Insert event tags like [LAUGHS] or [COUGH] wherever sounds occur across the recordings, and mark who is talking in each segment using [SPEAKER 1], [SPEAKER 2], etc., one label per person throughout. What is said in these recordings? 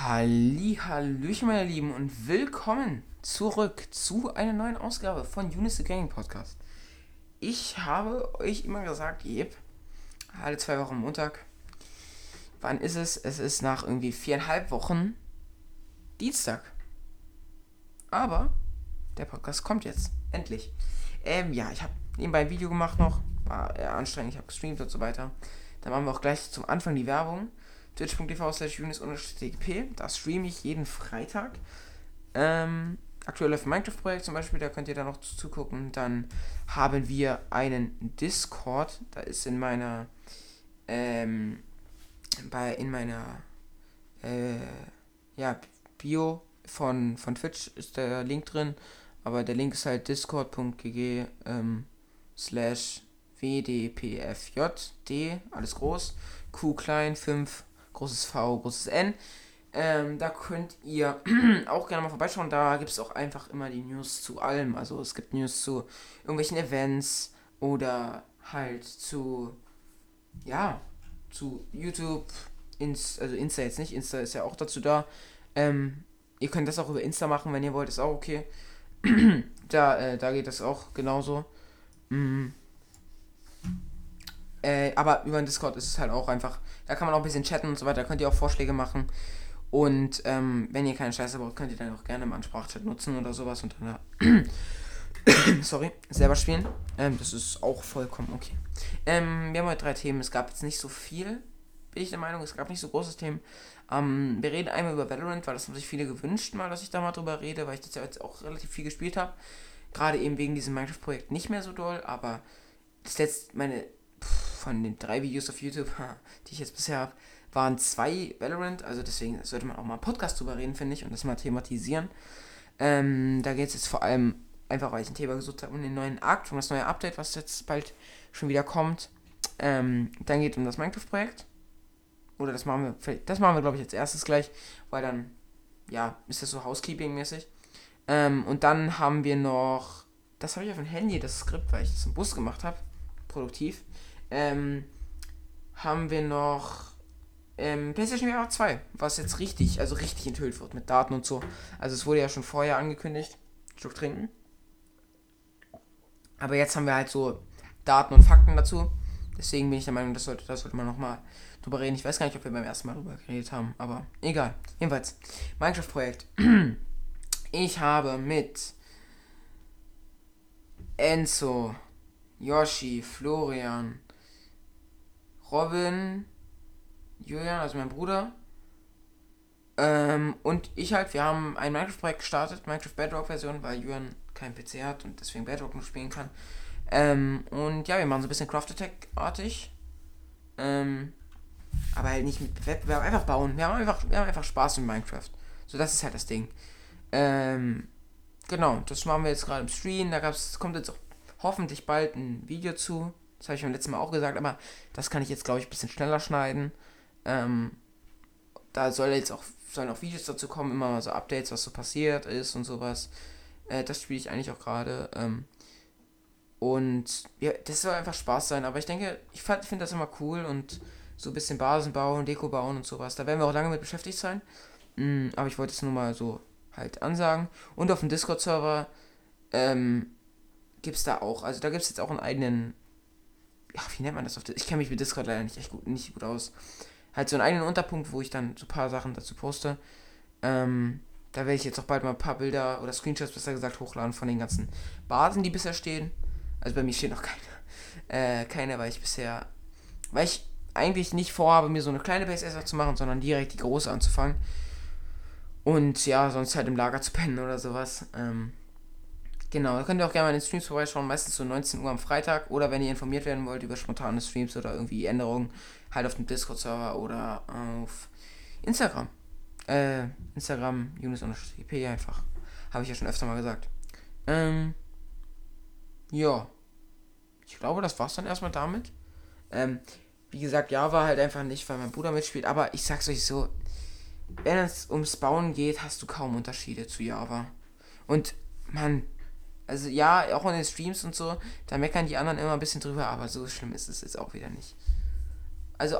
[SPEAKER 1] Halli, Hallöchen, meine Lieben, und willkommen zurück zu einer neuen Ausgabe von Unis the Gaming Podcast. Ich habe euch immer gesagt, jep, alle zwei Wochen Montag. Wann ist es? Es ist nach irgendwie viereinhalb Wochen Dienstag. Aber der Podcast kommt jetzt. Endlich. Ähm, ja, ich habe nebenbei ein Video gemacht noch. War eher anstrengend, ich habe gestreamt und so weiter. Dann machen wir auch gleich zum Anfang die Werbung twitch.tv slash unis-tgp. Da streame ich jeden Freitag. Ähm, aktuell läuft Minecraft-Projekt zum Beispiel, da könnt ihr da noch zugucken. Dann haben wir einen Discord, da ist in meiner, ähm, bei, in meiner, äh, ja, Bio von, von Twitch ist der Link drin, aber der Link ist halt discord.gg ähm, slash wdpfjd, alles groß, q klein 5 großes V, großes N. Ähm, da könnt ihr [CLEARS THROAT] auch gerne mal vorbeischauen. Da gibt es auch einfach immer die News zu allem. Also es gibt News zu irgendwelchen Events oder halt zu, ja, zu YouTube, Inst also Insta jetzt nicht, Insta ist ja auch dazu da. Ähm, ihr könnt das auch über Insta machen, wenn ihr wollt, ist auch okay. [CLEARS THROAT] da, äh, da geht das auch genauso. Mm. Äh, aber über den Discord ist es halt auch einfach, da kann man auch ein bisschen chatten und so weiter, da könnt ihr auch Vorschläge machen. Und ähm, wenn ihr keine Scheiße braucht, könnt ihr dann auch gerne mal einen Sprachchat nutzen oder sowas und dann [COUGHS] sorry, selber spielen. Ähm, das ist auch vollkommen okay. Ähm, wir haben heute drei Themen. Es gab jetzt nicht so viel, bin ich der Meinung. Es gab nicht so große Themen. Ähm, wir reden einmal über Valorant, weil das haben sich viele gewünscht, mal, dass ich da mal drüber rede, weil ich das ja jetzt auch relativ viel gespielt habe. Gerade eben wegen diesem Minecraft-Projekt nicht mehr so doll, aber das letzte, meine von den drei Videos auf YouTube, die ich jetzt bisher habe, waren zwei Valorant. Also deswegen sollte man auch mal einen Podcast drüber reden, finde ich, und das mal thematisieren. Ähm, da geht es jetzt vor allem einfach, weil ich ein Thema gesucht habe, um den neuen Akt, um das neue Update, was jetzt bald schon wieder kommt. Ähm, dann geht es um das Minecraft-Projekt. Oder das machen wir, das machen wir, glaube ich, als erstes gleich, weil dann, ja, ist das so Housekeeping-mäßig. Ähm, und dann haben wir noch, das habe ich auf dem Handy, das Skript, weil ich das im Bus gemacht habe, produktiv ähm, haben wir noch ähm, PlayStation VR 2, was jetzt richtig, also richtig enthüllt wird mit Daten und so. Also es wurde ja schon vorher angekündigt. Schluck trinken. Aber jetzt haben wir halt so Daten und Fakten dazu. Deswegen bin ich der Meinung, das sollte, das sollte man nochmal drüber reden. Ich weiß gar nicht, ob wir beim ersten Mal drüber geredet haben, aber egal. Jedenfalls, Minecraft-Projekt. [CLEARS THROAT] Ich habe mit Enzo, Yoshi, Florian, Robin, Julian, also mein Bruder. Ähm, und ich halt, wir haben ein Minecraft-Projekt gestartet, Minecraft Bedrock-Version, weil Julian kein PC hat und deswegen Bedrock nur spielen kann. Ähm, und ja, wir machen so ein bisschen Craft Attack-artig. Ähm, aber halt nicht mit Wettbewerb, einfach bauen. Wir haben einfach, wir haben einfach Spaß in Minecraft. So, das ist halt das Ding. Ähm, genau, das machen wir jetzt gerade im Stream. Da gab's, kommt jetzt auch hoffentlich bald ein Video zu. Das habe ich beim letzten Mal auch gesagt, aber das kann ich jetzt, glaube ich, ein bisschen schneller schneiden. Ähm, da soll jetzt auch, sollen auch Videos dazu kommen, immer mal so Updates, was so passiert ist und sowas. Äh, das spiele ich eigentlich auch gerade. Ähm, und ja, das soll einfach Spaß sein. Aber ich denke, ich finde das immer cool und so ein bisschen Basen bauen, Deko bauen und sowas. Da werden wir auch lange mit beschäftigt sein. Mm, aber ich wollte es nur mal so halt ansagen. Und auf dem Discord-Server ähm, gibt es da auch, also da gibt es jetzt auch einen eigenen wie nennt man das auf Ich kenne mich mit Discord leider nicht echt gut, nicht gut aus. Halt so einen eigenen Unterpunkt, wo ich dann so ein paar Sachen dazu poste. Ähm, da werde ich jetzt auch bald mal ein paar Bilder oder Screenshots besser gesagt hochladen von den ganzen Basen, die bisher stehen. Also bei mir steht noch keine. Äh, keine, weil ich bisher. Weil ich eigentlich nicht vorhabe, mir so eine kleine Base erstmal zu machen, sondern direkt die große anzufangen. Und ja, sonst halt im Lager zu pennen oder sowas. Ähm, Genau, da könnt ihr auch gerne mal in den Streams vorbeischauen, meistens so 19 Uhr am Freitag. Oder wenn ihr informiert werden wollt über spontane Streams oder irgendwie Änderungen, halt auf dem Discord-Server oder auf Instagram. Äh, Instagram, Unis-IP einfach. Habe ich ja schon öfter mal gesagt. Ähm, ja. Ich glaube, das war's dann erstmal damit. Ähm, wie gesagt, Java halt einfach nicht, weil mein Bruder mitspielt. Aber ich sag's euch so, wenn es ums Bauen geht, hast du kaum Unterschiede zu Java. Und man, also ja, auch in den Streams und so, da meckern die anderen immer ein bisschen drüber, aber so schlimm ist es jetzt auch wieder nicht. Also,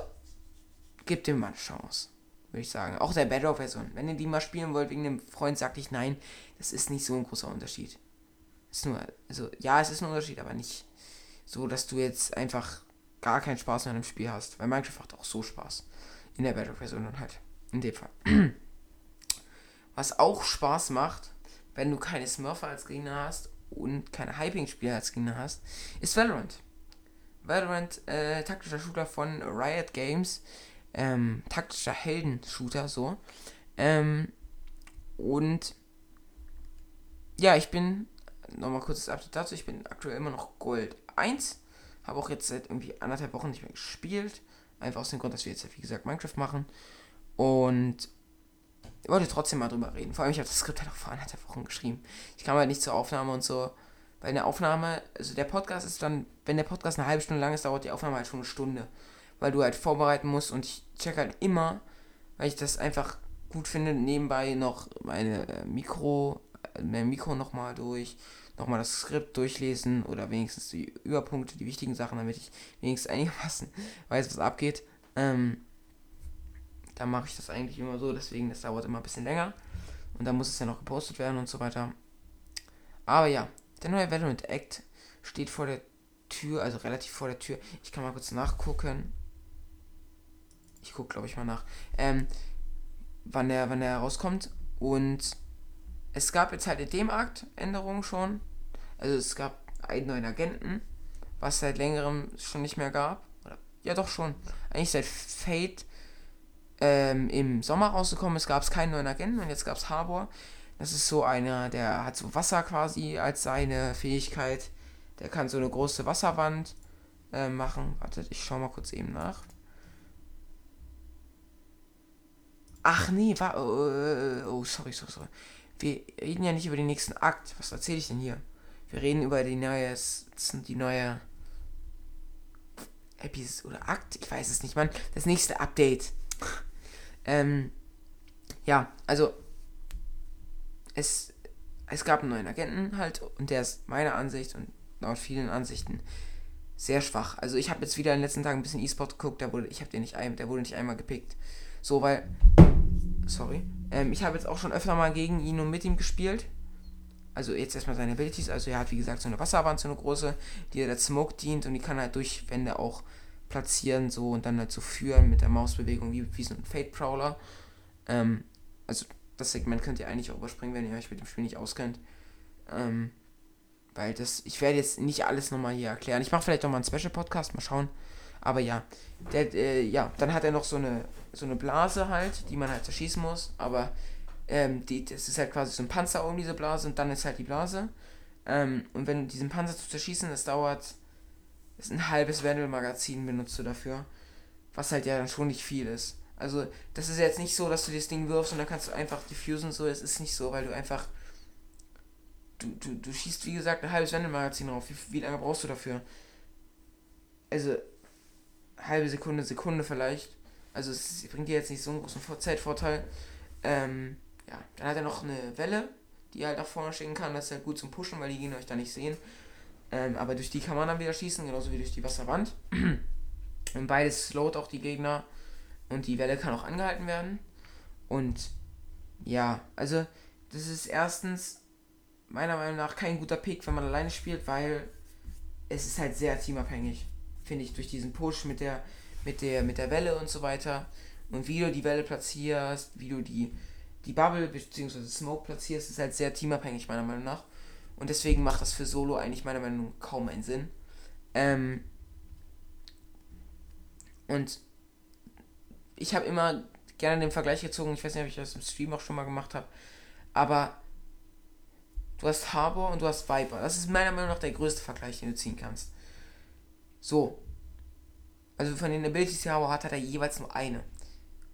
[SPEAKER 1] gib dem mal eine Chance. würde ich sagen. Auch der Bedrock-Version. Wenn ihr die mal spielen wollt wegen dem Freund, sagte ich nein, das ist nicht so ein großer Unterschied. Ist nur, also ja, es ist ein Unterschied, aber nicht so, dass du jetzt einfach gar keinen Spaß mehr an dem Spiel hast. Weil Minecraft macht auch so Spaß. In der Bedrock-Version dann halt. In dem Fall. Was auch Spaß macht, wenn du keine Smurfer als Gegner hast und keine Hyping-Spieler als Gegner hast, ist Valorant. Valorant, äh, taktischer Shooter von Riot Games, ähm, taktischer Helden-Shooter, so. Ähm, und ja, ich bin, nochmal kurzes Update dazu, ich bin aktuell immer noch Gold 1, habe auch jetzt seit irgendwie anderthalb Wochen nicht mehr gespielt, einfach aus dem Grund, dass wir jetzt, wie gesagt, Minecraft machen. Und ich wollte trotzdem mal drüber reden. Vor allem, ich habe das Skript halt auch vor anderthalb Wochen geschrieben. Ich kam halt nicht zur Aufnahme und so. Weil eine Aufnahme, also der Podcast ist dann, wenn der Podcast eine halbe Stunde lang ist, dauert die Aufnahme halt schon eine Stunde. Weil du halt vorbereiten musst und ich check halt immer, weil ich das einfach gut finde, nebenbei noch meine äh, Mikro, mein Mikro nochmal durch, nochmal das Skript durchlesen oder wenigstens die Überpunkte, die wichtigen Sachen, damit ich wenigstens einigermaßen weiß, was abgeht. Ähm, da mache ich das eigentlich immer so, deswegen das dauert immer ein bisschen länger. Und dann muss es ja noch gepostet werden und so weiter. Aber ja, der neue Valorant Act steht vor der Tür, also relativ vor der Tür. Ich kann mal kurz nachgucken. Ich gucke, glaube ich, mal nach. Ähm, wann der, wann der rauskommt. Und es gab jetzt halt in dem Akt Änderungen schon. Also es gab einen neuen Agenten, was seit längerem schon nicht mehr gab. Oder, ja, doch schon. Eigentlich seit Fate ähm, im Sommer rausgekommen ist, gab es keinen neuen Agenten und jetzt gab es Harbor. Das ist so einer, der hat so Wasser quasi als seine Fähigkeit. Der kann so eine große Wasserwand äh, machen. Wartet, ich schau mal kurz eben nach. Ach nee, war. Oh, oh, sorry, sorry, sorry. Wir reden ja nicht über den nächsten Akt. Was erzähle ich denn hier? Wir reden über die neue. Die neue. Episode oder Akt? Ich weiß es nicht, Mann. Das nächste Update. Ähm, ja, also es, es gab einen neuen Agenten halt und der ist meiner Ansicht und laut vielen Ansichten sehr schwach. Also ich habe jetzt wieder in den letzten Tagen ein bisschen E-Sport geguckt, der wurde, ich habe den nicht ein, der wurde nicht einmal gepickt. So, weil, sorry, ähm, ich habe jetzt auch schon öfter mal gegen ihn und mit ihm gespielt. Also jetzt erstmal seine Abilities, also er hat wie gesagt so eine Wasserwand, so eine große, die der Smoke dient und die kann halt durch Wände auch platzieren so und dann halt so führen mit der Mausbewegung wie, wie so ein Fate Prowler. Ähm, also das Segment könnt ihr eigentlich auch überspringen, wenn ihr euch mit dem Spiel nicht auskennt. Ähm, weil das, ich werde jetzt nicht alles nochmal hier erklären. Ich mache vielleicht nochmal einen Special-Podcast, mal schauen. Aber ja, der, äh, ja, dann hat er noch so eine, so eine Blase halt, die man halt zerschießen muss. Aber ähm, die, das ist halt quasi so ein Panzer um diese Blase und dann ist halt die Blase. Ähm, und wenn diesen Panzer zu zerschießen, das dauert, ist ein halbes Wendel-Magazin benutzt du dafür. Was halt ja dann schon nicht viel ist. Also, das ist jetzt nicht so, dass du das Ding wirfst und dann kannst du einfach diffusen, so. Es ist nicht so, weil du einfach. Du, du, du schießt, wie gesagt, ein halbes Wendelmagazin drauf. Wie, wie lange brauchst du dafür? Also, halbe Sekunde, Sekunde vielleicht. Also, es bringt dir jetzt nicht so einen großen Zeitvorteil. Ähm, ja, dann hat er noch eine Welle, die er halt nach vorne schicken kann. Das ist halt gut zum Pushen, weil die Gegner euch da nicht sehen. Ähm, aber durch die kann man dann wieder schießen, genauso wie durch die Wasserwand. [CLEARS THROAT] Und beides slowt auch die Gegner und die Welle kann auch angehalten werden. Und ja, also das ist erstens meiner Meinung nach kein guter Pick, wenn man alleine spielt, weil es ist halt sehr teamabhängig, finde ich, durch diesen Push mit der, mit der, mit der Welle und so weiter. Und wie du die Welle platzierst, wie du die, die Bubble bzw. Smoke platzierst, ist halt sehr teamabhängig, meiner Meinung nach. Und deswegen macht das für Solo eigentlich meiner Meinung nach kaum einen Sinn. Ähm und ich habe immer gerne den Vergleich gezogen, ich weiß nicht, ob ich das im Stream auch schon mal gemacht habe, aber du hast Harbor und du hast Viper. Das ist meiner Meinung nach der größte Vergleich, den du ziehen kannst. So. Also von den Abilities, die Harbor hat, hat er jeweils nur eine.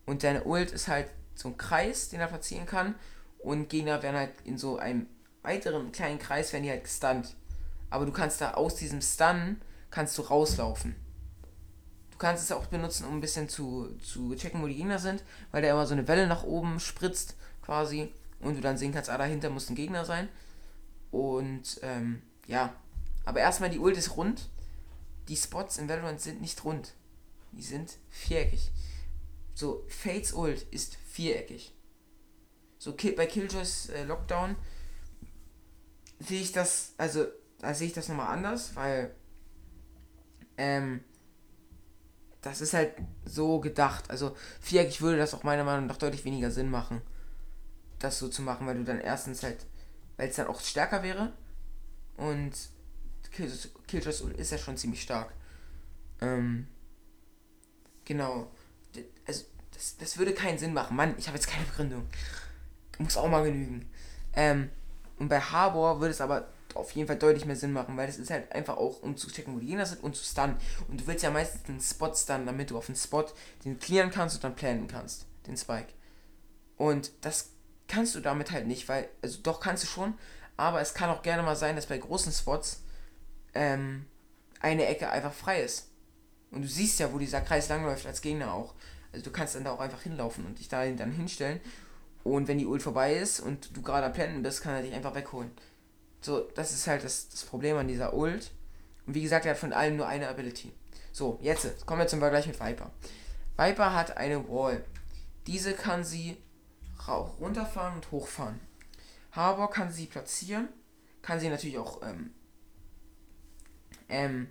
[SPEAKER 1] Und deine Ult ist halt so ein Kreis, den er platzieren kann. Und Gegner werden halt in so einem weiteren kleinen Kreis, werden die halt gestunt. Aber du kannst da aus diesem Stun, kannst du rauslaufen kannst es auch benutzen, um ein bisschen zu, zu checken, wo die Gegner sind, weil der immer so eine Welle nach oben spritzt, quasi, und du dann sehen kannst, ah, dahinter muss ein Gegner sein. Und, ähm, ja. Aber erstmal, die Ult ist rund. Die Spots in Valorant sind nicht rund. Die sind viereckig. So, Fates Ult ist viereckig. So, bei Killjoys äh, Lockdown sehe ich das, also, da sehe ich das nochmal anders, weil, ähm, das ist halt so gedacht. Also, viereckig würde das auch meiner Meinung nach deutlich weniger Sinn machen, das so zu machen, weil du dann erstens halt, weil es dann auch stärker wäre und Killjoys ist ja schon ziemlich stark. Ähm, genau. Also, das, das würde keinen Sinn machen. Mann, ich habe jetzt keine Begründung. Muss auch mal genügen. Ähm, und bei Harbor würde es aber auf jeden Fall deutlich mehr Sinn machen, weil es ist halt einfach auch, um zu checken, wo die Gegner sind und zu stunnen. Und du willst ja meistens den Spot stunnen, damit du auf den Spot den clearen kannst und dann planen kannst, den Spike. Und das kannst du damit halt nicht, weil, also doch kannst du schon, aber es kann auch gerne mal sein, dass bei großen Spots ähm, eine Ecke einfach frei ist. Und du siehst ja, wo dieser Kreis langläuft als Gegner auch. Also du kannst dann da auch einfach hinlaufen und dich da dann hinstellen. Und wenn die Ult vorbei ist und du gerade am Blenden bist, kann er dich einfach wegholen. So, das ist halt das, das Problem an dieser Ult. Und wie gesagt, er hat von allem nur eine Ability. So, jetzt kommen wir zum Vergleich mit Viper. Viper hat eine Wall. Diese kann sie runterfahren und hochfahren. Harbor kann sie platzieren. Kann sie natürlich auch ähm, ähm,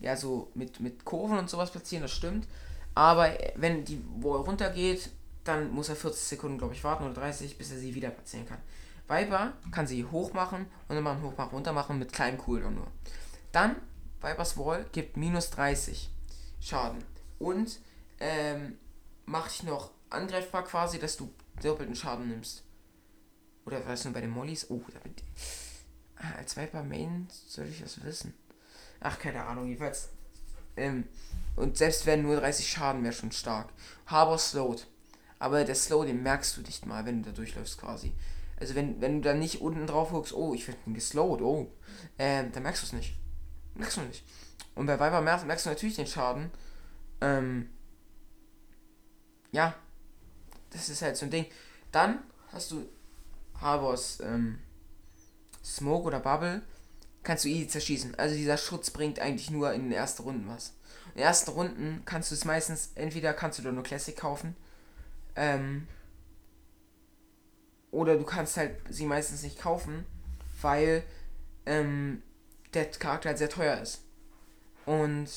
[SPEAKER 1] ja, so mit, mit Kurven und sowas platzieren, das stimmt. Aber wenn die Wall runtergeht, dann muss er 40 Sekunden, glaube ich, warten oder 30, bis er sie wieder platzieren kann. Viper kann sie hoch machen und dann machen hoch machen, runter machen mit kleinem Cooldown nur. Dann, Vipers Wall gibt minus 30 Schaden. Und ähm, macht dich noch angreifbar quasi, dass du doppelten Schaden nimmst. Oder was nur bei den Mollys? Oh, da bin ich. Ah, als Viper Main soll ich das wissen. Ach, keine Ahnung, jedenfalls. Ähm, und selbst wenn nur 30 Schaden wäre schon stark. Harbor slowed. Aber der Slow, den merkst du nicht mal, wenn du da durchläufst quasi. Also wenn, wenn du da nicht unten drauf guckst, oh, ich werde geslowed, oh, ähm, dann merkst du es nicht. Merkst du nicht. Und bei Viper merkst, merkst du natürlich den Schaden. Ähm, ja, das ist halt so ein Ding. Dann hast du Harbors ähm, Smoke oder Bubble kannst du easy zerschießen. Also dieser Schutz bringt eigentlich nur in den ersten Runden was. In den ersten Runden kannst du es meistens, entweder kannst du da nur Classic kaufen, ähm, oder du kannst halt sie meistens nicht kaufen, weil ähm, der Charakter halt sehr teuer ist. Und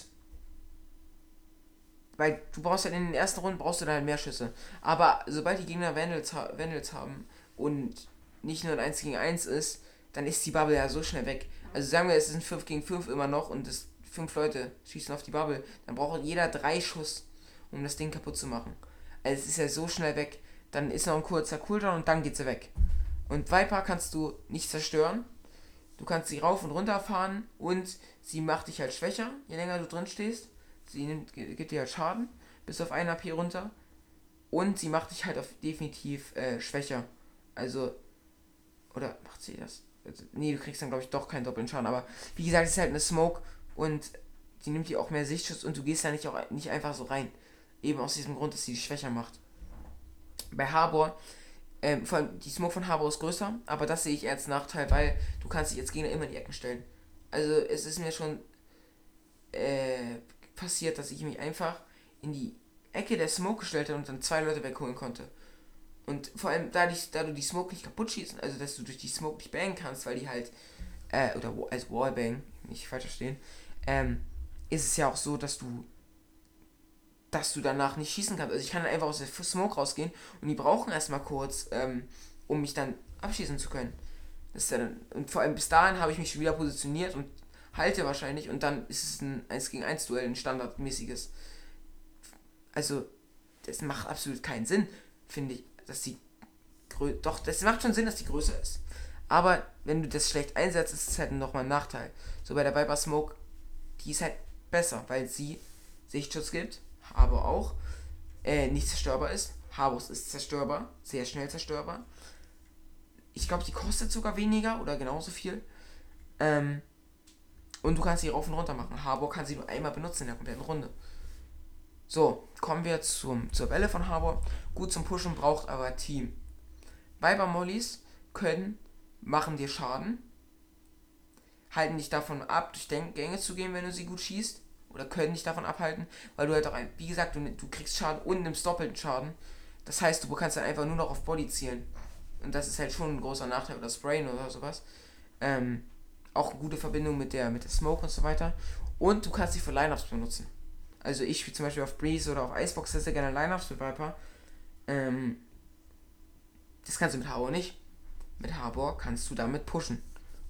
[SPEAKER 1] weil du brauchst halt in den ersten Runden brauchst du dann halt mehr Schüsse. Aber sobald die Gegner Vandals, Vandals haben und nicht nur ein 1 gegen 1 ist, dann ist die Bubble ja so schnell weg. Also sagen wir, es ist ein 5 gegen 5 immer noch und es fünf Leute schießen auf die Bubble, dann braucht jeder drei Schuss, um das Ding kaputt zu machen. Es ist ja so schnell weg. Dann ist noch ein kurzer Cooldown und dann geht sie weg. Und Viper kannst du nicht zerstören. Du kannst sie rauf und runter fahren und sie macht dich halt schwächer, je länger du drin stehst. Sie nimmt, gibt dir halt Schaden, bis auf 1 AP runter. Und sie macht dich halt auf definitiv äh, schwächer. Also, oder macht sie das? Also, nee, du kriegst dann, glaube ich, doch keinen doppelten Schaden. Aber wie gesagt, es ist halt eine Smoke und die nimmt dir auch mehr Sichtschutz und du gehst da nicht, auch, nicht einfach so rein. Eben aus diesem Grund, dass sie dich schwächer macht. Bei Harbor, ähm, vor allem die Smoke von Harbor ist größer, aber das sehe ich als Nachteil, weil du kannst dich als Gegner immer in die Ecken stellen. Also es ist mir schon äh, passiert, dass ich mich einfach in die Ecke der Smoke gestellt habe und dann zwei Leute wegholen konnte. Und vor allem, da, die, da du die Smoke nicht kaputt schießen, also dass du durch die Smoke nicht bangen kannst, weil die halt, äh, oder als Wallbang, nicht falsch verstehen, ähm, ist es ja auch so, dass du, dass du danach nicht schießen kannst. Also ich kann einfach aus der Smoke rausgehen und die brauchen erstmal kurz, ähm, um mich dann abschießen zu können. Das ist ja dann, und vor allem bis dahin habe ich mich schon wieder positioniert und halte wahrscheinlich und dann ist es ein 1 gegen 1 Duell, ein standardmäßiges. Also, das macht absolut keinen Sinn, finde ich dass die doch, das macht schon Sinn, dass die größer ist. Aber wenn du das schlecht einsetzt, ist es halt nochmal ein Nachteil. So bei der Viper Smoke, die ist halt besser, weil sie Sichtschutz gibt, aber auch äh, nicht zerstörbar ist. Habus ist zerstörbar, sehr schnell zerstörbar. Ich glaube, die kostet sogar weniger oder genauso viel. Ähm, und du kannst sie rauf und runter machen. Harbor kann sie nur einmal benutzen in der kompletten Runde. So, kommen wir zum, zur Welle von Harbor. Gut zum Pushen braucht aber Team. Viber Mollys können, machen dir Schaden, halten dich davon ab, durch Gänge zu gehen, wenn du sie gut schießt oder können dich davon abhalten, weil du halt auch, ein, wie gesagt, du, du kriegst Schaden und nimmst doppelten Schaden. Das heißt, du kannst dann einfach nur noch auf Body zielen. Und das ist halt schon ein großer Nachteil oder Sprayen oder sowas. Ähm, auch eine gute Verbindung mit der, mit der Smoke und so weiter. Und du kannst sie für Lineups benutzen. Also ich spiele zum Beispiel auf Breeze oder auf Icebox sehr, sehr gerne Lineups mit Viper. Ähm, das kannst du mit Harbor nicht. Mit Harbor kannst du damit pushen.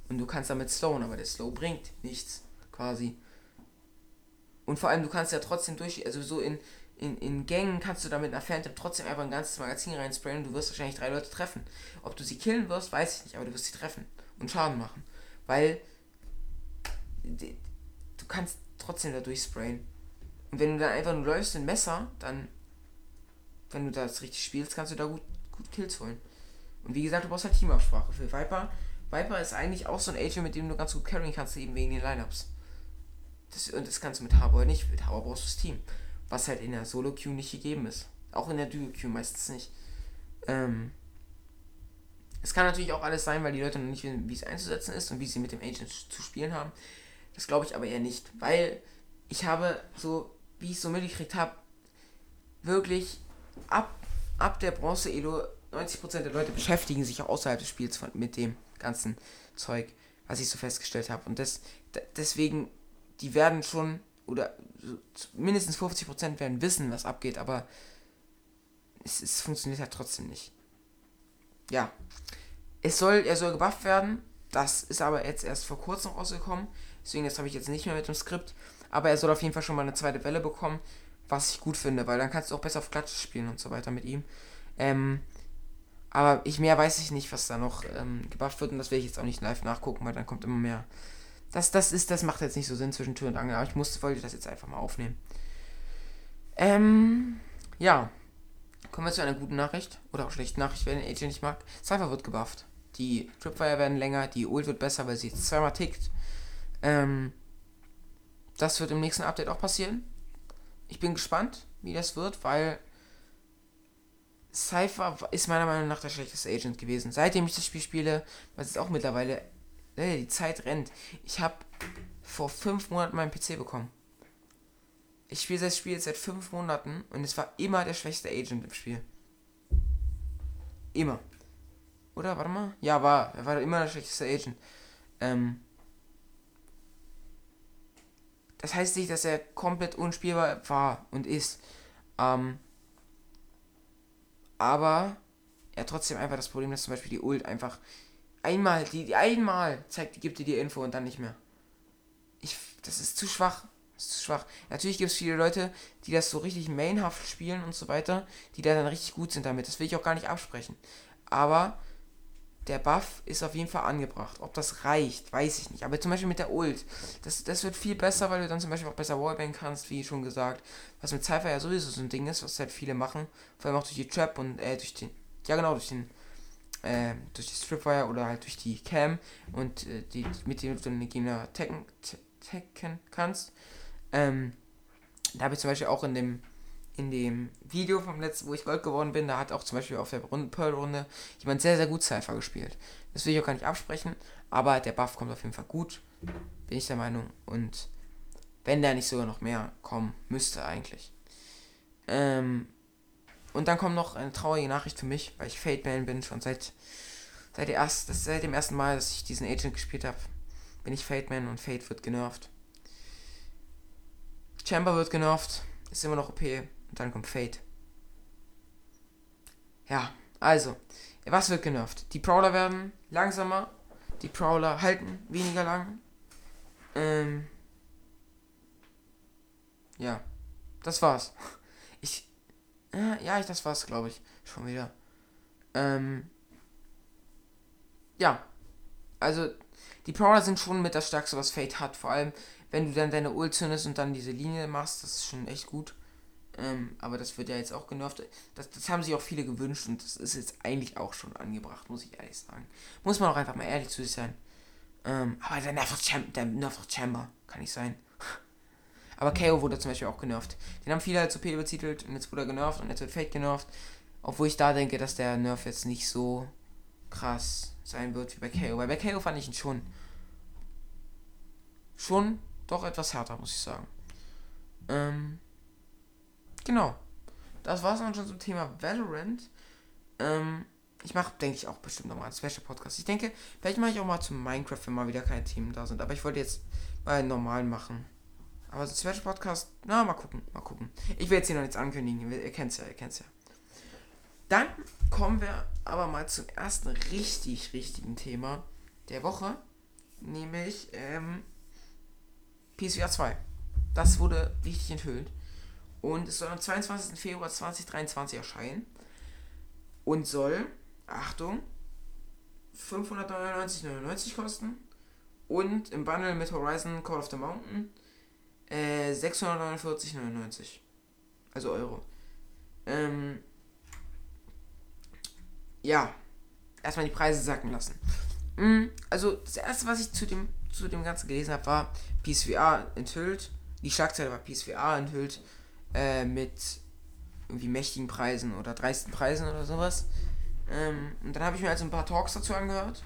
[SPEAKER 1] Und du kannst damit slowen, aber der Slow bringt nichts, quasi. Und vor allem, du kannst ja trotzdem durch, also so in, in, in Gängen kannst du da mit einer Phantom trotzdem einfach ein ganzes Magazin reinsprayen und du wirst wahrscheinlich drei Leute treffen. Ob du sie killen wirst, weiß ich nicht, aber du wirst sie treffen und Schaden machen. Weil du kannst trotzdem da durchsprayen. Und wenn du dann einfach nur läufst in Messer, dann, wenn du das richtig spielst, kannst du da gut, gut Kills holen. Und wie gesagt, du brauchst halt Teamabsprache. Für Viper, Viper ist eigentlich auch so ein Agent, mit dem du ganz gut carryen kannst, eben wegen den Lineups. Das, und das kannst du mit Harbor nicht. Mit Harbor brauchst du das Team. Was halt in der Solo-Queue nicht gegeben ist. Auch in der Duo-Queue meistens nicht. Ähm, es kann natürlich auch alles sein, weil die Leute noch nicht wissen, wie es einzusetzen ist und wie sie mit dem Agent zu spielen haben. Das glaube ich aber eher nicht. Weil ich habe so, wie ich es so mitgekriegt habe, wirklich ab, ab der Bronze-Elo 90% der Leute beschäftigen sich auch außerhalb des Spiels von, mit dem ganzen Zeug, was ich so festgestellt habe. Und das, deswegen, die werden schon oder mindestens 50% werden wissen, was abgeht, aber es, es funktioniert halt trotzdem nicht. Ja. Es soll, er soll gebufft werden. Das ist aber jetzt erst vor kurzem rausgekommen. Deswegen, das habe ich jetzt nicht mehr mit dem Skript. Aber er soll auf jeden Fall schon mal eine zweite Welle bekommen. Was ich gut finde, weil dann kannst du auch besser auf Klatsche spielen und so weiter mit ihm. Ähm, aber ich mehr weiß ich nicht, was da noch ähm, gebufft wird. Und das werde ich jetzt auch nicht live nachgucken, weil dann kommt immer mehr das, das ist, das macht jetzt nicht so Sinn zwischen Tür und Angel, aber ich musste, wollte das jetzt einfach mal aufnehmen. Ähm, ja. Kommen wir zu einer guten Nachricht. Oder auch schlechten Nachricht, wer den Agent nicht mag. Cypher wird gebufft. Die Tripfire werden länger, die Ult wird besser, weil sie jetzt zweimal tickt. Ähm, das wird im nächsten Update auch passieren. Ich bin gespannt, wie das wird, weil Cypher ist meiner Meinung nach der schlechteste Agent gewesen. Seitdem ich das Spiel spiele, was ist auch mittlerweile Nee, die Zeit rennt. Ich habe vor fünf Monaten meinen PC bekommen. Ich spiele das Spiel jetzt seit fünf Monaten und es war immer der schwächste Agent im Spiel. Immer. Oder? Warte mal. Ja, war. Er war immer der schlechteste Agent. Ähm. Das heißt nicht, dass er komplett unspielbar war und ist. Ähm. Aber er hat trotzdem einfach das Problem, dass zum Beispiel die Ult einfach Einmal, die, die einmal zeigt, gibt dir die Info und dann nicht mehr. Ich, das ist zu schwach. Das ist zu schwach. Natürlich gibt es viele Leute, die das so richtig mainhaft spielen und so weiter, die da dann richtig gut sind damit. Das will ich auch gar nicht absprechen. Aber der Buff ist auf jeden Fall angebracht. Ob das reicht, weiß ich nicht. Aber zum Beispiel mit der Ult, das, das wird viel besser, weil du dann zum Beispiel auch besser Wallbang kannst, wie schon gesagt. Was mit Cypher ja sowieso so ein Ding ist, was halt viele machen. Vor allem auch durch die Trap und äh, durch den. Ja genau, durch den äh, durch die Stripwire oder halt durch die Cam und äh, die, mit denen du den Gegner tecken, tecken kannst. Ähm, da habe ich zum Beispiel auch in dem in dem Video vom letzten, wo ich Gold geworden bin, da hat auch zum Beispiel auf der Pearl-Runde jemand sehr, sehr gut Cypher gespielt. Das will ich auch gar nicht absprechen, aber der Buff kommt auf jeden Fall gut, bin ich der Meinung. Und wenn der nicht sogar noch mehr kommen müsste eigentlich. Ähm, und dann kommt noch eine traurige Nachricht für mich, weil ich Fate-Man bin, schon seit, seit, der erst, das, seit dem ersten Mal, dass ich diesen Agent gespielt habe, bin ich Fate-Man und Fate wird genervt. Chamber wird genervt, ist immer noch OP und dann kommt Fate. Ja, also, was wird genervt? Die Prowler werden langsamer, die Prowler halten weniger lang. Ähm, ja, das war's. Äh, ja, ich, das war's, glaube ich. Schon wieder. Ähm. Ja. Also, die Prowler sind schon mit das Stärkste, was Fate hat. Vor allem, wenn du dann deine Ult zündest und dann diese Linie machst, das ist schon echt gut. Ähm, aber das wird ja jetzt auch genervt. Das, das haben sich auch viele gewünscht und das ist jetzt eigentlich auch schon angebracht, muss ich ehrlich sagen. Muss man auch einfach mal ehrlich zu sich sein. Ähm, aber der der nervt Chamber, kann nicht sein. Aber KO wurde zum Beispiel auch genervt. Den haben viele als OP übertitelt und jetzt wurde er genervt und jetzt wird Fate genervt. Obwohl ich da denke, dass der Nerf jetzt nicht so krass sein wird wie bei KO. Weil bei KO fand ich ihn schon. Schon doch etwas härter, muss ich sagen. Ähm, genau. Das war's dann schon zum Thema Valorant. Ähm, ich mache, denke ich, auch bestimmt nochmal einen Special-Podcast. Ich denke, vielleicht mache ich auch mal zum Minecraft, wenn mal wieder keine Themen da sind. Aber ich wollte jetzt mal normal machen. Aber so ein Special-Podcast, na, mal gucken, mal gucken. Ich will jetzt hier noch nichts ankündigen. Ihr kennt's ja, ihr kennt's ja. Dann kommen wir aber mal zum ersten richtig, richtigen Thema der Woche. Nämlich, ähm, PSVR 2. Das wurde richtig enthüllt. Und es soll am 22. Februar 2023 erscheinen. Und soll, Achtung, 599,99 kosten. Und im Bundle mit Horizon Call of the Mountain äh, 649,99. Also Euro. Ähm, ja, erstmal die Preise sacken lassen. Mm, also das erste, was ich zu dem, zu dem Ganzen gelesen habe, war PSVR enthüllt. Die Schlagzeile war PSVR enthüllt äh, mit irgendwie mächtigen Preisen oder dreisten Preisen oder sowas. Ähm, und dann habe ich mir also ein paar Talks dazu angehört.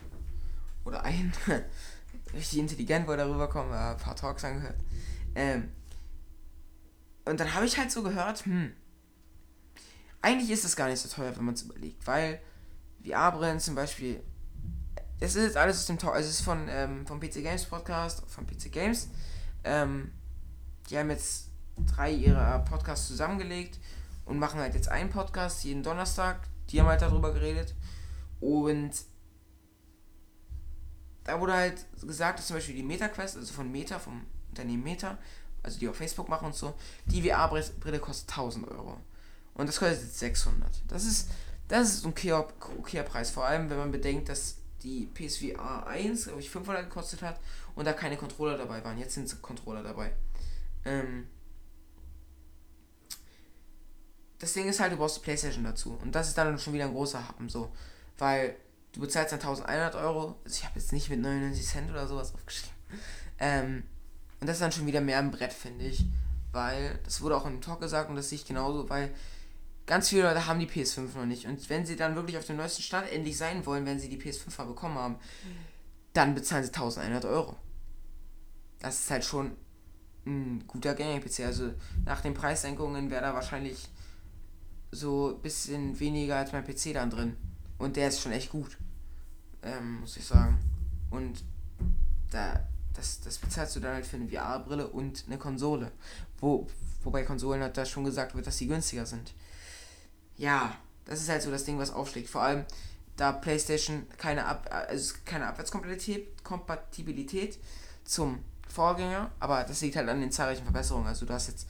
[SPEAKER 1] Oder ein. [LAUGHS] richtig intelligent, wo er darüber kommt, äh, ein paar Talks angehört. Ähm, und dann habe ich halt so gehört, hm, eigentlich ist es gar nicht so teuer, wenn man es überlegt, weil VR-Brillen zum Beispiel, es ist jetzt alles aus dem Talk, also es ist von ähm, vom PC Games Podcast, von PC Games, ähm, die haben jetzt drei ihrer Podcasts zusammengelegt und machen halt jetzt einen Podcast jeden Donnerstag. Die haben halt darüber geredet. Und da wurde halt gesagt, dass zum Beispiel die MetaQuest, also von Meta, vom Unternehmen Meta, also die auf Facebook machen und so, die VR-Brille kostet 1000 Euro. Und das kostet jetzt 600. Das ist, das ist ein okayer, Preis, vor allem wenn man bedenkt, dass die PSVR 1, glaube ich, 500 gekostet hat und da keine Controller dabei waren. Jetzt sind Controller dabei. Ähm, das Ding ist halt, du brauchst die Playstation dazu. Und das ist dann schon wieder ein großer Happen so. Weil du bezahlst dann 1100 Euro. Also ich habe jetzt nicht mit 99 Cent oder sowas aufgeschrieben. Ähm, und das ist dann schon wieder mehr ein Brett, finde ich. Weil, das wurde auch im Talk gesagt und das sehe ich genauso, weil ganz viele Leute haben die PS5 noch nicht. Und wenn sie dann wirklich auf dem neuesten Stand endlich sein wollen, wenn sie die PS5 mal bekommen haben, dann bezahlen sie 1100 Euro. Das ist halt schon ein guter Gaming-PC. Also nach den Preissenkungen wäre da wahrscheinlich so ein bisschen weniger als mein PC dann drin. Und der ist schon echt gut. Ähm, muss ich sagen. Und da, das, das bezahlst du dann halt für eine VR-Brille und eine Konsole. Wo, wobei Konsolen hat da schon gesagt wird, dass sie günstiger sind. Ja, das ist halt so das Ding, was aufschlägt. Vor allem, da PlayStation keine, Ab also keine Abwärtskompatibilität Kompatibilität zum Vorgänger, aber das liegt halt an den zahlreichen Verbesserungen. Also du hast jetzt,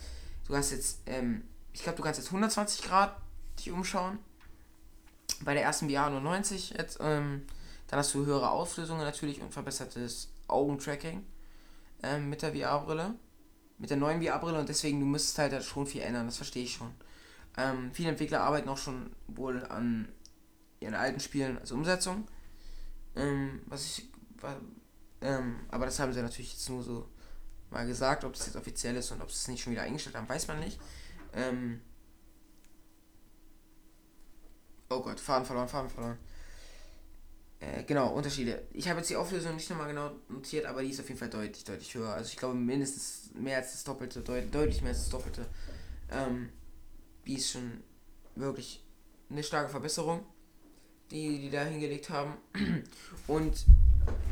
[SPEAKER 1] du hast jetzt ähm, ich glaube, du kannst jetzt 120 Grad dich umschauen. Bei der ersten VR nur 90 jetzt. Ähm, dann hast du höhere Auflösungen natürlich und verbessertes Augentracking ähm, mit der VR-Brille. Mit der neuen VR-Brille und deswegen, du müsstest halt, halt schon viel ändern, das verstehe ich schon. Ähm, viele Entwickler arbeiten auch schon wohl an ihren alten Spielen als Umsetzung. Ähm, was ich. Ähm, aber das haben sie natürlich jetzt nur so mal gesagt, ob das jetzt offiziell ist und ob sie es nicht schon wieder eingestellt haben, weiß man nicht. Ähm oh Gott, Faden verloren, Faden verloren. Äh, genau, Unterschiede. Ich habe jetzt die Auflösung nicht nochmal genau notiert, aber die ist auf jeden Fall deutlich, deutlich höher. Also ich glaube mindestens mehr als das Doppelte, deut deutlich mehr als das Doppelte. Ähm, die ist schon wirklich eine starke Verbesserung, die die da hingelegt haben. Und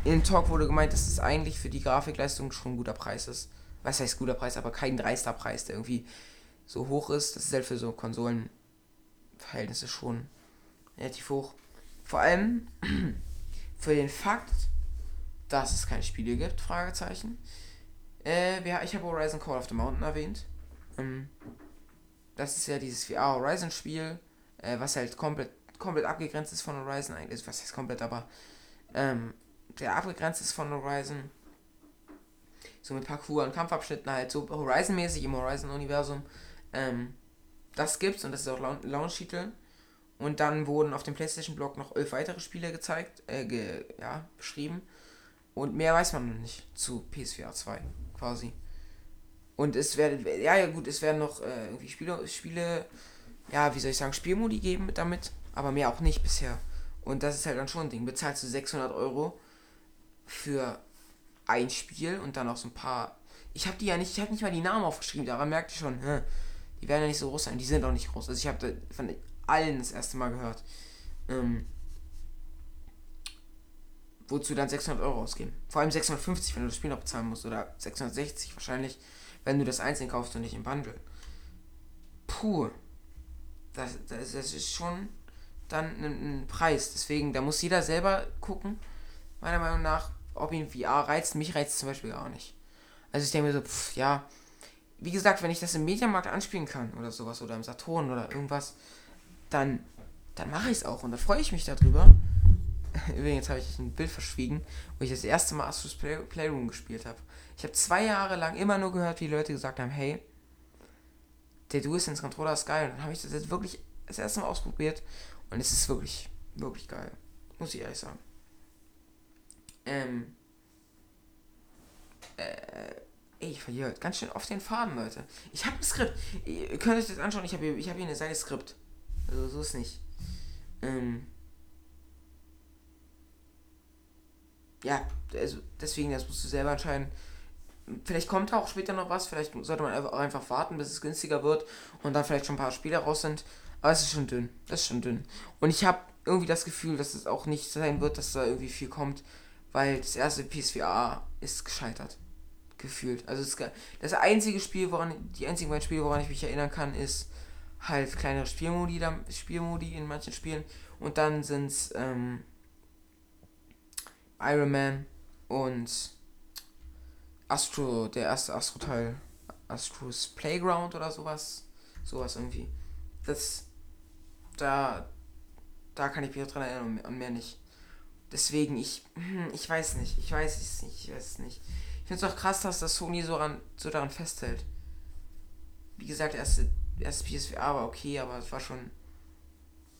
[SPEAKER 1] im Talk wurde gemeint, dass es eigentlich für die Grafikleistung schon ein guter Preis ist. Was heißt guter Preis, aber kein dreister Preis, der irgendwie so hoch ist. Das ist halt für so Konsolenverhältnisse schon relativ hoch. Vor allem [CLEARS THROAT] für den Fakt, dass es keine Spiele gibt, Fragezeichen. Äh, ich habe Horizon Call of the Mountain erwähnt. Ähm, das ist ja dieses VR Horizon Spiel, äh, was halt komplett, komplett abgegrenzt ist von Horizon eigentlich. Was heißt komplett, aber ähm, der abgegrenzt ist von Horizon. So mit Parkour und Kampfabschnitten halt so Horizon-mäßig im Horizon-Universum. Ähm, das gibt's und das ist auch Launch-Titel. Und dann wurden auf dem PlayStation-Blog noch elf weitere Spiele gezeigt, äh, ge, ja, beschrieben. Und mehr weiß man noch nicht zu PSVR 2, quasi. Und es werden, ja, ja, gut, es werden noch äh, irgendwie Spiele, Spiele, ja, wie soll ich sagen, Spielmodi geben damit, aber mehr auch nicht bisher. Und das ist halt dann schon ein Ding. Bezahlst du 600 Euro für ein Spiel und dann auch so ein paar Ich habe die ja nicht, ich habe nicht mal die Namen aufgeschrieben, daran merkt ihr schon, hä, die werden ja nicht so groß sein, die sind auch nicht groß. Also ich habe von allen das erste Mal gehört. Ähm, wozu dann 600 Euro ausgeben. Vor allem 650, wenn du das Spiel noch bezahlen musst. Oder 660 wahrscheinlich, wenn du das einzeln kaufst und nicht im Bundle. Puh. Das, das, das ist schon dann ein, ein, Preis. Deswegen, da muss jeder selber gucken, meiner Meinung nach, ob ihn VR reizt. Mich reizt zum Beispiel gar nicht. Also ich denke mir so, pff, ja. Wie gesagt, wenn ich das im Mediamarkt anspielen kann oder sowas oder im Saturn oder irgendwas, dann, dann mache ich es auch und da freue ich mich darüber. [LAUGHS] Übrigens habe ich ein Bild verschwiegen, wo ich das erste Mal Astros Play Playroom gespielt habe. Ich habe zwei Jahre lang immer nur gehört, wie Leute gesagt haben, hey, der DualSense Controller ist geil. Und dann habe ich das jetzt wirklich das erste Mal ausprobiert und es ist wirklich, wirklich geil. Muss ich ehrlich sagen. Ähm. Äh, ey, ich verliere ganz schön oft den Faden, Leute. Ich habe ein Skript. Ihr könnt euch das anschauen. Ich habe hier, hab hier eine Seite Skript. Also so ist nicht. Ähm. ja, also deswegen, das musst du selber entscheiden. Vielleicht kommt auch später noch was, vielleicht sollte man auch einfach warten, bis es günstiger wird und dann vielleicht schon ein paar Spiele raus sind. Aber es ist schon dünn. Das ist schon dünn. Und ich habe irgendwie das Gefühl, dass es auch nicht sein wird, dass da irgendwie viel kommt, weil das erste PSVR ist gescheitert. Gefühlt. Also das, das einzige Spiel, woran, die einzigen beiden Spiele, woran ich mich erinnern kann, ist halt kleinere Spielmodi, Spielmodi in manchen Spielen. Und dann sind es ähm, Iron Man und Astro, der erste Astro-Teil. Astros Playground oder sowas. Sowas irgendwie. Das. Da. Da kann ich mich dran erinnern und mehr nicht. Deswegen, ich. Hm, ich weiß nicht. Ich weiß es nicht. Ich weiß es nicht. Ich finde es auch krass, dass das Sony so, ran, so daran festhält. Wie gesagt, erste, erste PSVR war okay, aber es war schon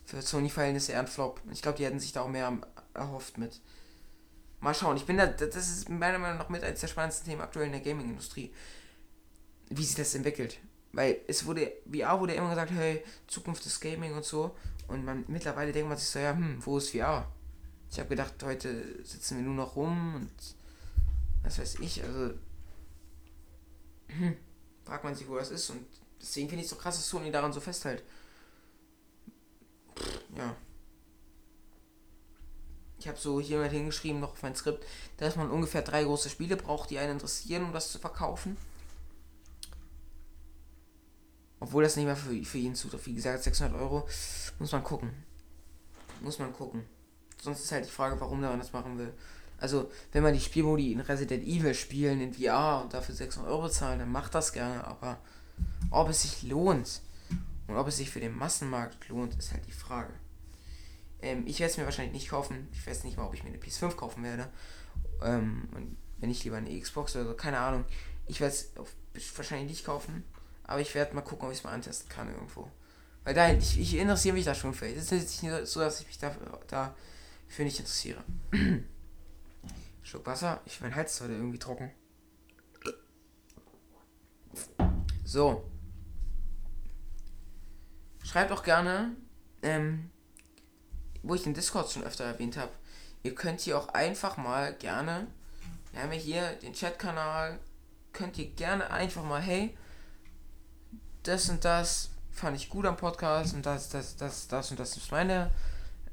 [SPEAKER 1] für Sony-Verhältnisse eher ein Flop. Ich glaube, die hätten sich da auch mehr erhofft mit. Mal schauen. Ich bin da, das ist meiner Meinung nach mit eines der spannendsten Themen aktuell in der Gaming-Industrie. Wie sich das entwickelt. Weil es wurde, VR wurde immer gesagt, hey, Zukunft des Gaming und so. Und man mittlerweile denkt man sich so, ja, hm, wo ist VR? Ich habe gedacht, heute sitzen wir nur noch rum und was weiß ich, also hm, fragt man sich, wo das ist. Und deswegen finde ich es so krass, dass Sony daran so festhält. Pff, ja ich habe so hier mal hingeschrieben, noch auf mein Skript, dass man ungefähr drei große Spiele braucht, die einen interessieren, um das zu verkaufen. Obwohl das nicht mehr für, für jeden zutrifft. Wie gesagt, 600 Euro. Muss man gucken. Muss man gucken. Sonst ist halt die Frage, warum man das machen will. Also, wenn man die Spielmodi in Resident Evil spielen, in VR und dafür 600 Euro zahlen, dann macht das gerne. Aber ob es sich lohnt und ob es sich für den Massenmarkt lohnt, ist halt die Frage. Ähm, ich werde es mir wahrscheinlich nicht kaufen. Ich weiß nicht mal, ob ich mir eine PS5 kaufen werde. Ähm, und wenn nicht lieber eine Xbox oder so, keine Ahnung. Ich werde es wahrscheinlich nicht kaufen. Aber ich werde mal gucken, ob ich es mal antesten kann irgendwo. Weil da, ich, ich interessiere mich da schon für. Es ist nicht so, dass ich mich dafür, dafür nicht interessiere. [CLEARS THROAT] Schluck Wasser. Ich mein Hals heute irgendwie trocken. So. Schreibt auch gerne, ähm, wo ich den Discord schon öfter erwähnt habe, ihr könnt hier auch einfach mal gerne, wir haben ja hier den Chat-Kanal, könnt ihr gerne einfach mal, hey, das und das fand ich gut am Podcast und das, das, das, das und das ist meine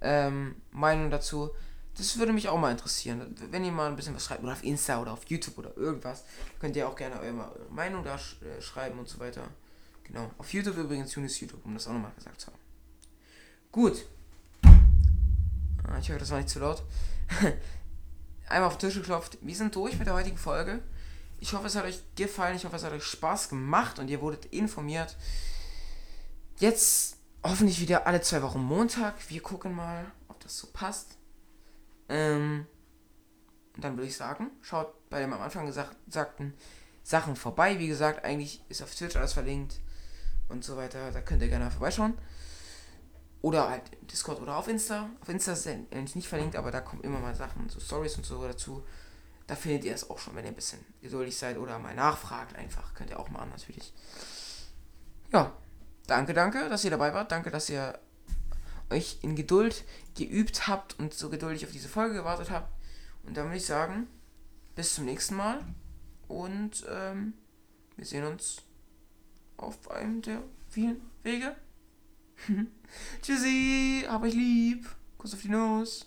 [SPEAKER 1] ähm, Meinung dazu. Das würde mich auch mal interessieren. Wenn ihr mal ein bisschen was schreibt, oder auf Insta oder auf YouTube oder irgendwas, könnt ihr auch gerne eure Meinung da sch äh, schreiben und so weiter. Genau. Auf YouTube übrigens, Tunis YouTube, um das auch nochmal gesagt zu haben. Gut. Ah, ich hoffe, das war nicht zu laut. [LAUGHS] Einmal auf den Tisch geklopft. Wir sind durch mit der heutigen Folge. Ich hoffe, es hat euch gefallen. Ich hoffe, es hat euch Spaß gemacht und ihr wurdet informiert. Jetzt hoffentlich wieder alle zwei Wochen Montag. Wir gucken mal, ob das so passt. Ähm, dann würde ich sagen, schaut bei dem am Anfang gesagten Sachen vorbei. Wie gesagt, eigentlich ist auf Twitch alles verlinkt und so weiter. Da könnt ihr gerne vorbeischauen. Oder halt Discord oder auf Insta. Auf Insta ist es nicht verlinkt, aber da kommen immer mal Sachen, so Stories und so dazu. Da findet ihr es auch schon, wenn ihr ein bisschen geduldig seid oder mal nachfragt einfach. Könnt ihr auch machen, natürlich. Ja, danke, danke, dass ihr dabei wart. Danke, dass ihr euch in Geduld geübt habt und so geduldig auf diese Folge gewartet habt. Und dann würde ich sagen, bis zum nächsten Mal und ähm, wir sehen uns auf einem der vielen Wege. [LAUGHS] Tschüssi, hab euch lieb. Kuss auf die Nose.